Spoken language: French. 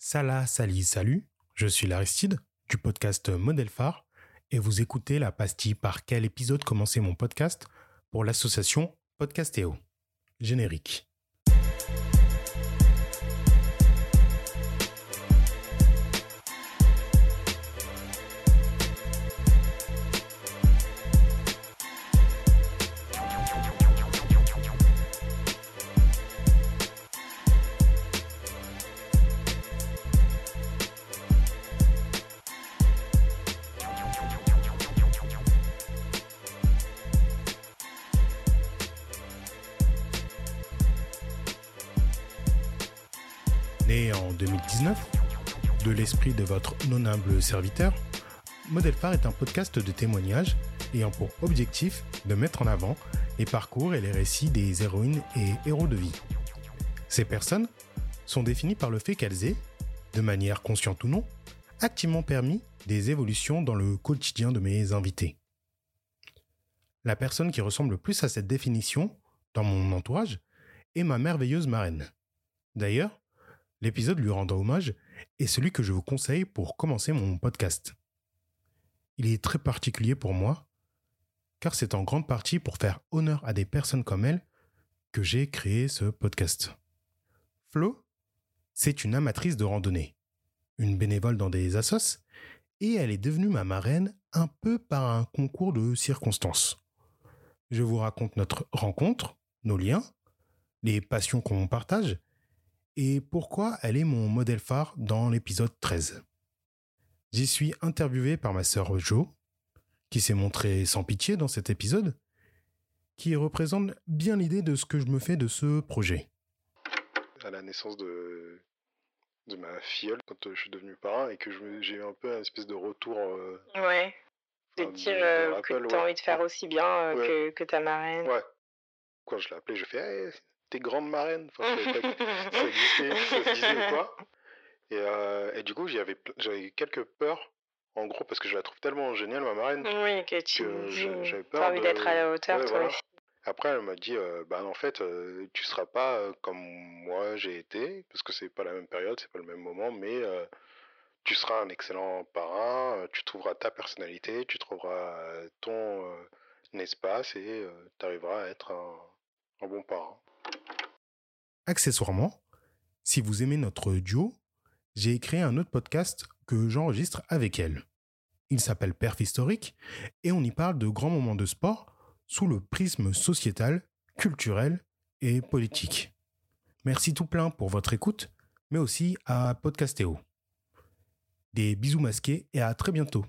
Salah, Sali, salut, je suis l'Aristide du podcast Modèle Phare et vous écoutez la pastille par quel épisode commencer mon podcast pour l'association Podcastéo. Générique. Né en 2019, de l'esprit de votre non humble serviteur, Modèle est un podcast de témoignages ayant pour objectif de mettre en avant les parcours et les récits des héroïnes et héros de vie. Ces personnes sont définies par le fait qu'elles aient, de manière consciente ou non, activement permis des évolutions dans le quotidien de mes invités. La personne qui ressemble le plus à cette définition, dans mon entourage, est ma merveilleuse marraine. D'ailleurs, l'épisode lui rendant hommage est celui que je vous conseille pour commencer mon podcast. Il est très particulier pour moi, car c'est en grande partie pour faire honneur à des personnes comme elle que j'ai créé ce podcast. Flo, c'est une amatrice de randonnée, une bénévole dans des assos, et elle est devenue ma marraine un peu par un concours de circonstances. Je vous raconte notre rencontre, nos liens, les passions qu'on partage, et pourquoi elle est mon modèle phare dans l'épisode 13. J'y suis interviewé par ma sœur Jo, qui s'est montrée sans pitié dans cet épisode, qui représente bien l'idée de ce que je me fais de ce projet. à la naissance de, de ma filleule, quand euh, je suis devenu parrain, et que j'ai eu un peu un espèce de retour. euh, Ouais. De dire euh, que t'as ouais. envie de faire aussi bien euh, Ouais. que, que ta marraine. Ouais. Quand je l'ai appelée, je fais hey, T'es grande marraine Enfin, pas ça existait, ça se disait ou quoi. Et, euh, et du coup, j'avais quelques peurs, en gros, parce que je la trouve tellement géniale, ma marraine. oui, que tu j'a- j'avais peur as envie de- d'être à la hauteur, Ouais, toi voilà. aussi. Après, elle m'a dit, euh, bah en fait, euh, tu seras pas euh, comme moi j'ai été, parce que c'est pas la même période, c'est pas le même moment, mais euh, tu seras un excellent parrain, euh, tu trouveras ta personnalité, tu trouveras euh, ton euh, espace et tu arriveras à être un, un bon parrain. Accessoirement, si vous aimez notre duo, j'ai créé un autre podcast que j'enregistre avec elle. Il s'appelle Perf Historique et on y parle de grands moments de sport sous le prisme sociétal, culturel et politique. Merci tout plein pour votre écoute, mais aussi à Podcastéo. Des bisous masqués et à très bientôt.